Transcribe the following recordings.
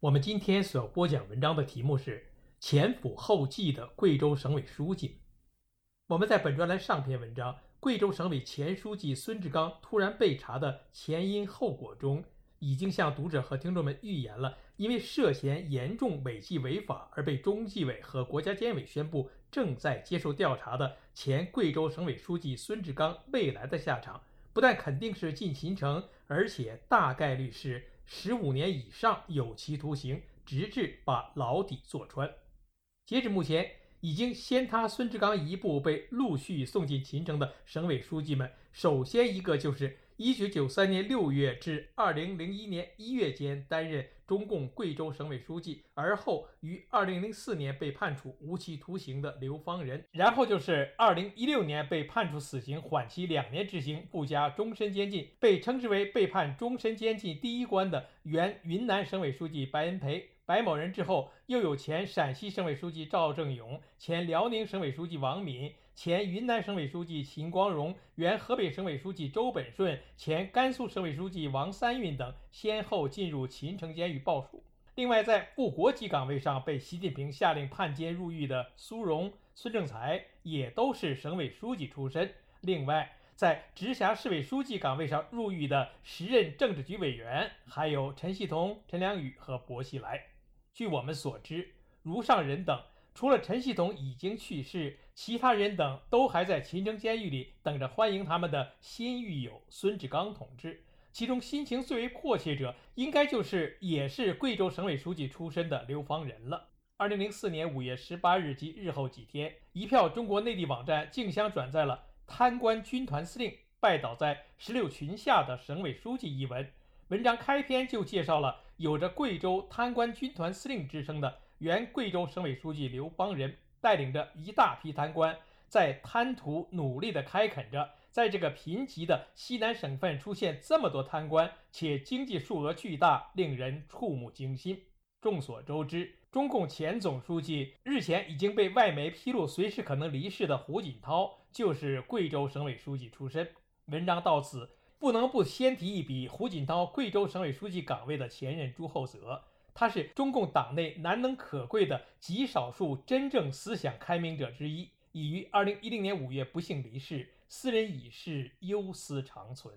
我们今天所播讲文章的题目是“前赴后继的贵州省委书记”。我们在本专栏上篇文章《贵州省委前书记孙志刚突然被查的前因后果》中，已经向读者和听众们预言了，因为涉嫌严重违纪违法而被中纪委和国家监委宣布正在接受调查的前贵州省委书记孙志刚未来的下场，不但肯定是进秦城，而且大概率是。十五年以上有期徒刑，直至把牢底坐穿。截止目前，已经先他孙志刚一步被陆续送进秦城的省委书记们，首先一个就是一九九三年六月至二零零一年一月间担任。中共贵州省委书记，而后于二零零四年被判处无期徒刑的刘方仁，然后就是二零一六年被判处死刑，缓期两年执行，不加终身监禁，被称之为被判终身监禁第一关的原云南省委书记白恩培。白某人之后，又有前陕西省委书记赵正永、前辽宁省委书记王敏、前云南省委书记秦光荣、原河北省委书记周本顺、前甘肃省委书记王三运等，先后进入秦城监狱报数。另外，在副国级岗位上被习近平下令判监入狱的苏荣、孙政才，也都是省委书记出身。另外，在直辖市委书记岗位上入狱的时任政治局委员，还有陈锡同、陈良宇和薄熙来。据我们所知，如上人等除了陈锡同已经去世，其他人等都还在秦城监狱里等着欢迎他们的新狱友孙志刚同志。其中心情最为迫切者，应该就是也是贵州省委书记出身的刘方仁了。二零零四年五月十八日及日后几天，一票中国内地网站竞相转载了“贪官军团司令拜倒在石榴裙下的省委书记”一文。文章开篇就介绍了有着贵州贪官军团司令之称的原贵州省委书记刘方仁，带领着一大批贪官，在贪图努力地开垦着。在这个贫瘠的西南省份出现这么多贪官，且经济数额巨大，令人触目惊心。众所周知，中共前总书记日前已经被外媒披露随时可能离世的胡锦涛，就是贵州省委书记出身。文章到此。不能不先提一笔胡锦涛贵州省委书记岗位的前任朱厚泽，他是中共党内难能可贵的极少数真正思想开明者之一，已于二零一零年五月不幸离世，斯人已逝，忧思长存。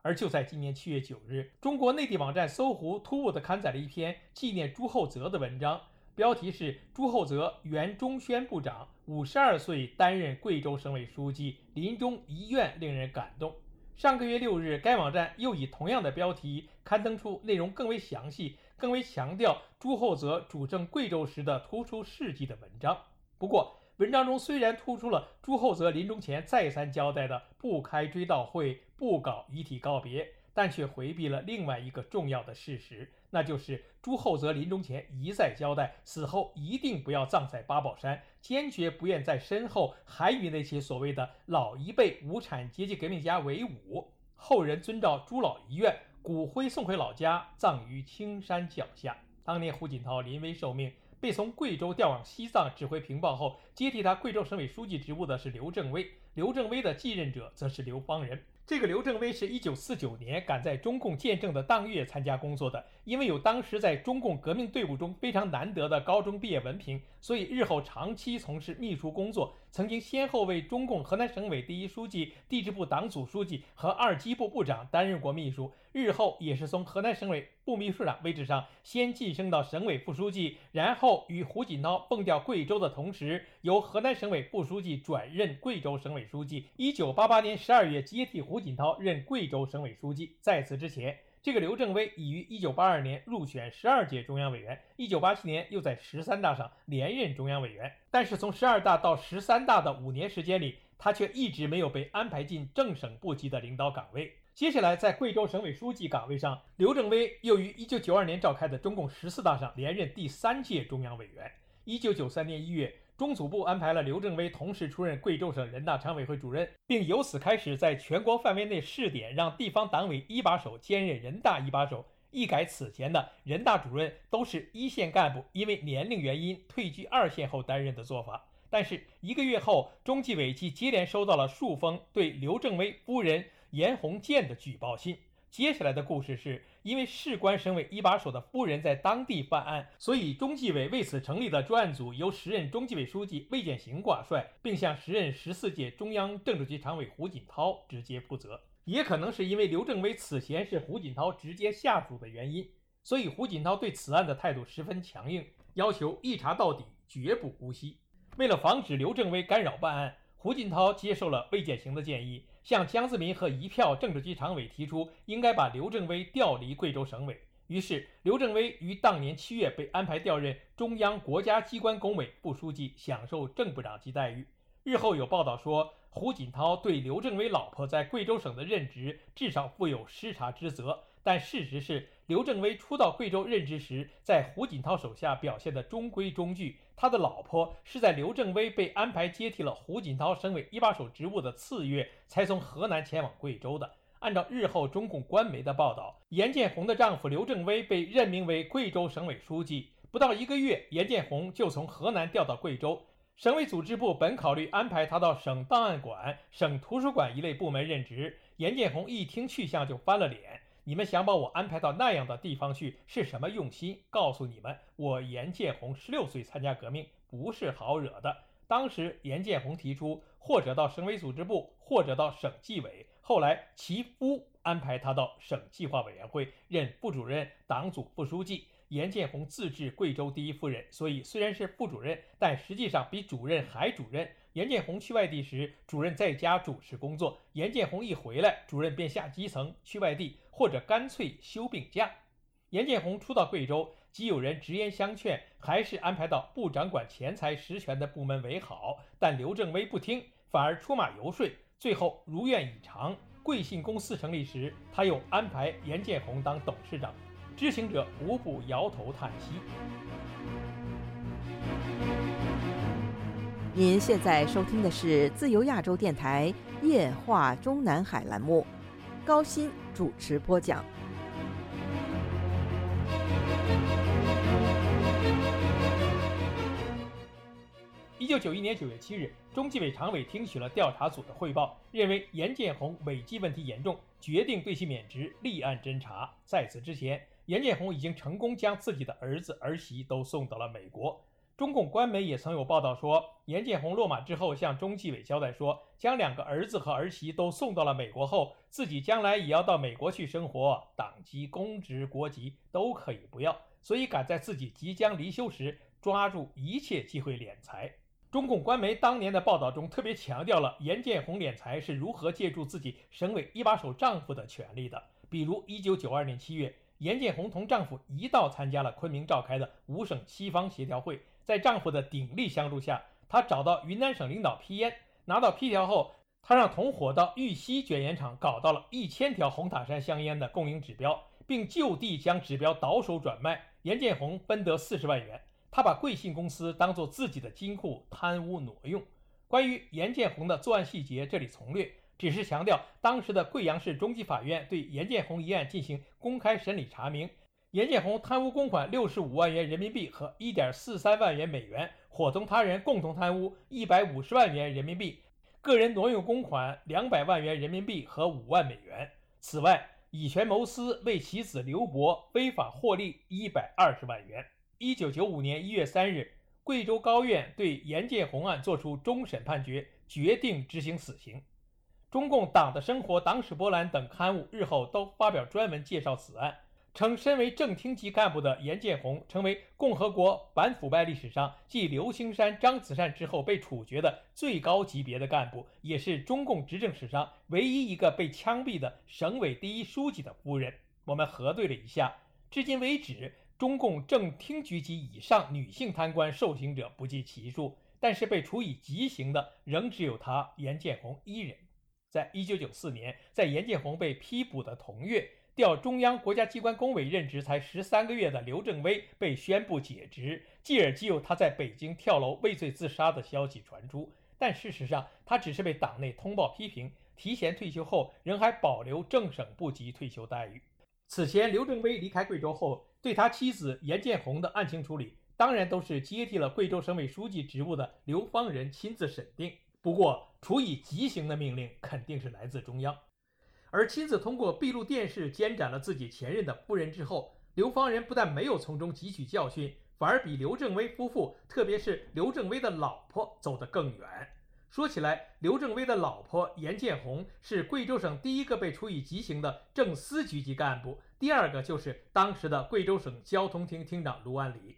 而就在今年七月九日，中国内地网站搜狐突兀地刊载了一篇纪念朱厚泽的文章，标题是“朱厚泽原中宣部长，五十二岁担任贵州省委书记，临终遗愿令人感动”。上个月六日，该网站又以同样的标题刊登出内容更为详细、更为强调朱厚泽主政贵州时的突出事迹的文章。不过，文章中虽然突出了朱厚泽临终前再三交代的不开追悼会、不搞遗体告别，但却回避了另外一个重要的事实。那就是朱厚泽临终前一再交代，死后一定不要葬在八宝山，坚决不愿在身后还与那些所谓的老一辈无产阶级革命家为伍。后人遵照朱老遗愿，骨灰送回老家，葬于青山脚下。当年胡锦涛临危受命，被从贵州调往西藏指挥平报后，接替他贵州省委书记职务的是刘正威，刘正威的继任者则是刘邦仁。这个刘正威是一九四九年赶在中共建政的当月参加工作的，因为有当时在中共革命队伍中非常难得的高中毕业文凭，所以日后长期从事秘书工作，曾经先后为中共河南省委第一书记、地质部党组书记和二机部部长担任过秘书，日后也是从河南省委部秘书长位置上先晋升到省委副书记，然后与胡锦涛蹦调贵州的同时，由河南省委副书记转任贵州省委书记。一九八八年十二月接替。胡锦涛任贵州省委书记，在此之前，这个刘正威已于1982年入选十二届中央委员，1987年又在十三大上连任中央委员。但是从十二大到十三大的五年时间里，他却一直没有被安排进正省部级的领导岗位。接下来，在贵州省委书记岗位上，刘正威又于1992年召开的中共十四大上连任第三届中央委员。1993年1月，中组部安排了刘正威同时出任贵州省人大常委会主任，并由此开始在全国范围内试点，让地方党委一把手兼任人大一把手。一改此前的人大主任都是一线干部因为年龄原因退居二线后担任的做法。但是一个月后，中纪委即接连收到了数封对刘正威夫人。严红建的举报信。接下来的故事是因为事关省委一把手的夫人在当地犯案，所以中纪委为此成立的专案组由时任中纪委书记魏建行挂帅，并向时任十四届中央政治局常委胡锦涛直接负责。也可能是因为刘正威此前是胡锦涛直接下属的原因，所以胡锦涛对此案的态度十分强硬，要求一查到底，绝不姑息。为了防止刘正威干扰办案，胡锦涛接受了魏建行的建议。向江泽民和一票政治局常委提出，应该把刘正威调离贵州省委。于是，刘正威于当年七月被安排调任中央国家机关工委副书记，享受正部长级待遇。日后有报道说，胡锦涛对刘正威老婆在贵州省的任职至少负有失察之责。但事实是，刘正威初到贵州任职时，在胡锦涛手下表现的中规中矩。他的老婆是在刘正威被安排接替了胡锦涛省委一把手职务的次月，才从河南前往贵州的。按照日后中共官媒的报道，严建红的丈夫刘正威被任命为贵州省委书记，不到一个月，严建红就从河南调到贵州。省委组织部本考虑安排他到省档案馆、省图书馆一类部门任职，严建红一听去向就翻了脸。你们想把我安排到那样的地方去是什么用心？告诉你们，我严建红十六岁参加革命，不是好惹的。当时严建红提出，或者到省委组织部，或者到省纪委。后来其夫安排他到省计划委员会任副主任、党组副书记。严建红自治贵州第一夫人，所以虽然是副主任，但实际上比主任还主任。严建红去外地时，主任在家主持工作；严建红一回来，主任便下基层去外地，或者干脆休病假。严建红初到贵州，即有人直言相劝，还是安排到不掌管钱财实权的部门为好。但刘正威不听，反而出马游说，最后如愿以偿。贵信公司成立时，他又安排严建红当董事长。知情者无不摇头叹息。您现在收听的是自由亚洲电台夜话中南海栏目，高鑫主持播讲。一九九一年九月七日，中纪委常委听取了调查组的汇报，认为严建红违纪问题严重，决定对其免职，立案侦查。在此之前，严建红已经成功将自己的儿子儿媳都送到了美国。中共官媒也曾有报道说，严建红落马之后向中纪委交代说，将两个儿子和儿媳都送到了美国后，自己将来也要到美国去生活，党籍、公职、国籍都可以不要，所以赶在自己即将离休时，抓住一切机会敛财。中共官媒当年的报道中特别强调了严建红敛财是如何借助自己省委一把手丈夫的权利的，比如1992年7月，严建红同丈夫一道参加了昆明召开的五省西方协调会。在丈夫的鼎力相助下，她找到云南省领导批烟，拿到批条后，她让同伙到玉溪卷烟厂搞到了一千条红塔山香烟的供应指标，并就地将指标倒手转卖，严建红分得四十万元。他把贵信公司当做自己的金库，贪污挪用。关于严建红的作案细节，这里从略，只是强调当时的贵阳市中级法院对严建红一案进行公开审理查明。严建红贪污公款六十五万元人民币和一点四三万元美元，伙同他人共同贪污一百五十万元人民币，个人挪用公款两百万元人民币和五万美元。此外，以权谋私为其子刘博非法获利一百二十万元。一九九五年一月三日，贵州高院对严建红案作出终审判决，决定执行死刑。中共《党的生活》《党史博览》等刊物日后都发表专门介绍此案。称身为正厅级干部的严建红，成为共和国反腐败历史上继刘青山、张子善之后被处决的最高级别的干部，也是中共执政史上唯一一个被枪毙的省委第一书记的夫人。我们核对了一下，至今为止，中共正厅局级以上女性贪官受刑者不计其数，但是被处以极刑的仍只有他严建红一人。在一九九四年，在严建宏被批捕的同月，调中央国家机关工委任职才十三个月的刘正威被宣布解职，继而即有他在北京跳楼畏罪自杀的消息传出。但事实上，他只是被党内通报批评，提前退休后仍还保留正省部级退休待遇。此前，刘正威离开贵州后，对他妻子严建宏的案情处理，当然都是接替了贵州省委书记职务的刘方仁亲自审定。不过，处以极刑的命令肯定是来自中央。而亲自通过闭路电视监斩了自己前任的夫人之后，刘方仁不但没有从中汲取教训，反而比刘正威夫妇，特别是刘正威的老婆走得更远。说起来，刘正威的老婆严建红是贵州省第一个被处以极刑的正司局级干部，第二个就是当时的贵州省交通厅厅长卢万里。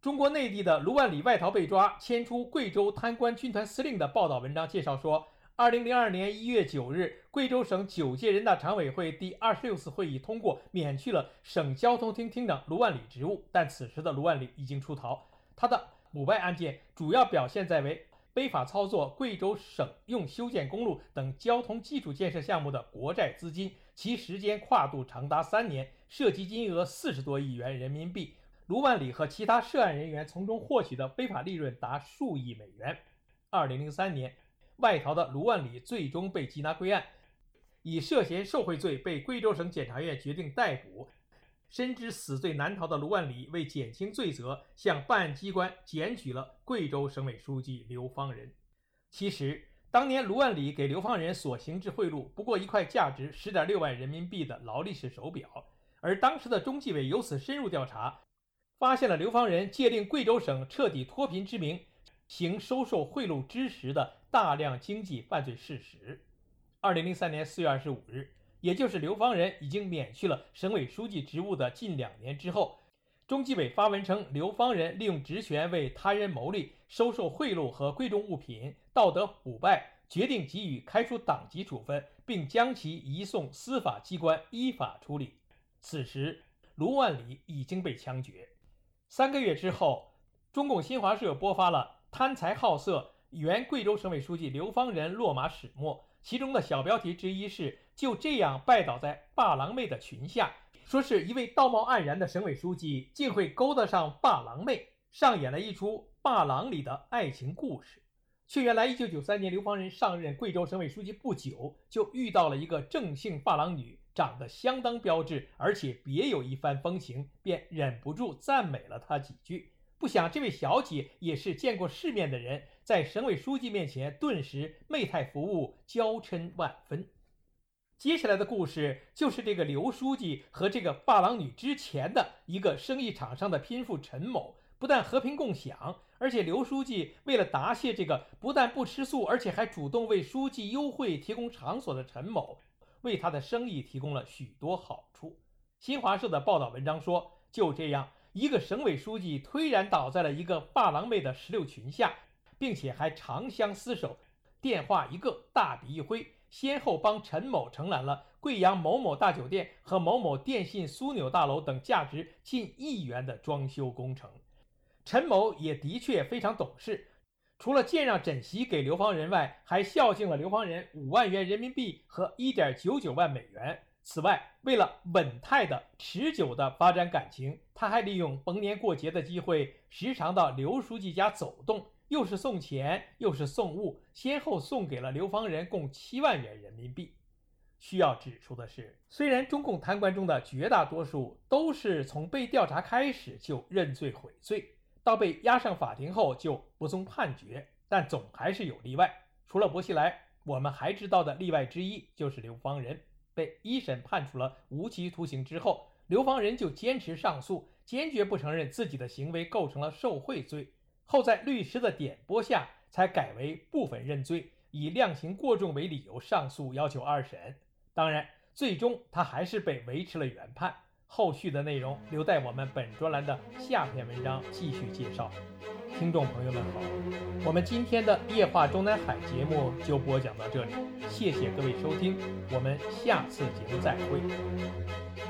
中国内地的卢万里外逃被抓，迁出贵州贪官军团司令的报道文章介绍说，二零零二年一月九日，贵州省九届人大常委会第二十六次会议通过免去了省交通厅厅长卢万里职务，但此时的卢万里已经出逃。他的腐败案件主要表现在为非法操作贵州省用修建公路等交通基础建设项目的国债资金，其时间跨度长达三年，涉及金额四十多亿元人民币。卢万里和其他涉案人员从中获取的非法利润达数亿美元。二零零三年，外逃的卢万里最终被缉拿归案，以涉嫌受贿罪被贵州省检察院决定逮捕。深知死罪难逃的卢万里为减轻罪责，向办案机关检举了贵州省委书记刘方仁。其实，当年卢万里给刘方仁所行之贿赂，不过一块价值十点六万人民币的劳力士手表，而当时的中纪委由此深入调查。发现了刘方仁借令贵州省彻底脱贫之名，行收受贿赂之实的大量经济犯罪事实。二零零三年四月二十五日，也就是刘方仁已经免去了省委书记职务的近两年之后，中纪委发文称，刘方仁利用职权为他人谋利、收受贿赂和贵重物品，道德腐败，决定给予开除党籍处分，并将其移送司法机关依法处理。此时，卢万里已经被枪决。三个月之后，中共新华社播发了贪财好色原贵州省委书记刘方仁落马始末，其中的小标题之一是“就这样拜倒在霸狼妹的裙下”，说是一位道貌岸然的省委书记竟会勾搭上霸狼妹，上演了一出霸狼里的爱情故事。却原来，一九九三年刘方仁上任贵州省委书记不久，就遇到了一个郑姓霸狼女。长得相当标致，而且别有一番风情，便忍不住赞美了她几句。不想这位小姐也是见过世面的人，在省委书记面前顿时媚态服务，娇嗔万分。接下来的故事就是这个刘书记和这个发廊女之前的一个生意场上的拼妇陈某，不但和平共享，而且刘书记为了答谢这个不但不吃素，而且还主动为书记优惠提供场所的陈某。为他的生意提供了许多好处。新华社的报道文章说，就这样，一个省委书记推然倒在了一个发廊妹的石榴裙下，并且还长相厮守，电话一个，大笔一挥，先后帮陈某承揽了贵阳某某大酒店和某某电信枢纽大楼等价值近亿元的装修工程。陈某也的确非常懂事。除了荐让枕席给刘方仁外，还孝敬了刘方仁五万元人民币和一点九九万美元。此外，为了稳态的、持久的发展感情，他还利用逢年过节的机会，时常到刘书记家走动，又是送钱，又是送物，先后送给了刘方仁共七万元人民币。需要指出的是，虽然中共贪官中的绝大多数都是从被调查开始就认罪悔罪。到被押上法庭后就不送判决，但总还是有例外。除了薄熙来，我们还知道的例外之一就是刘方仁。被一审判处了无期徒刑之后，刘方仁就坚持上诉，坚决不承认自己的行为构成了受贿罪。后在律师的点拨下，才改为部分认罪，以量刑过重为理由上诉，要求二审。当然，最终他还是被维持了原判。后续的内容留待我们本专栏的下篇文章继续介绍。听众朋友们好，我们今天的夜话中南海节目就播讲到这里，谢谢各位收听，我们下次节目再会。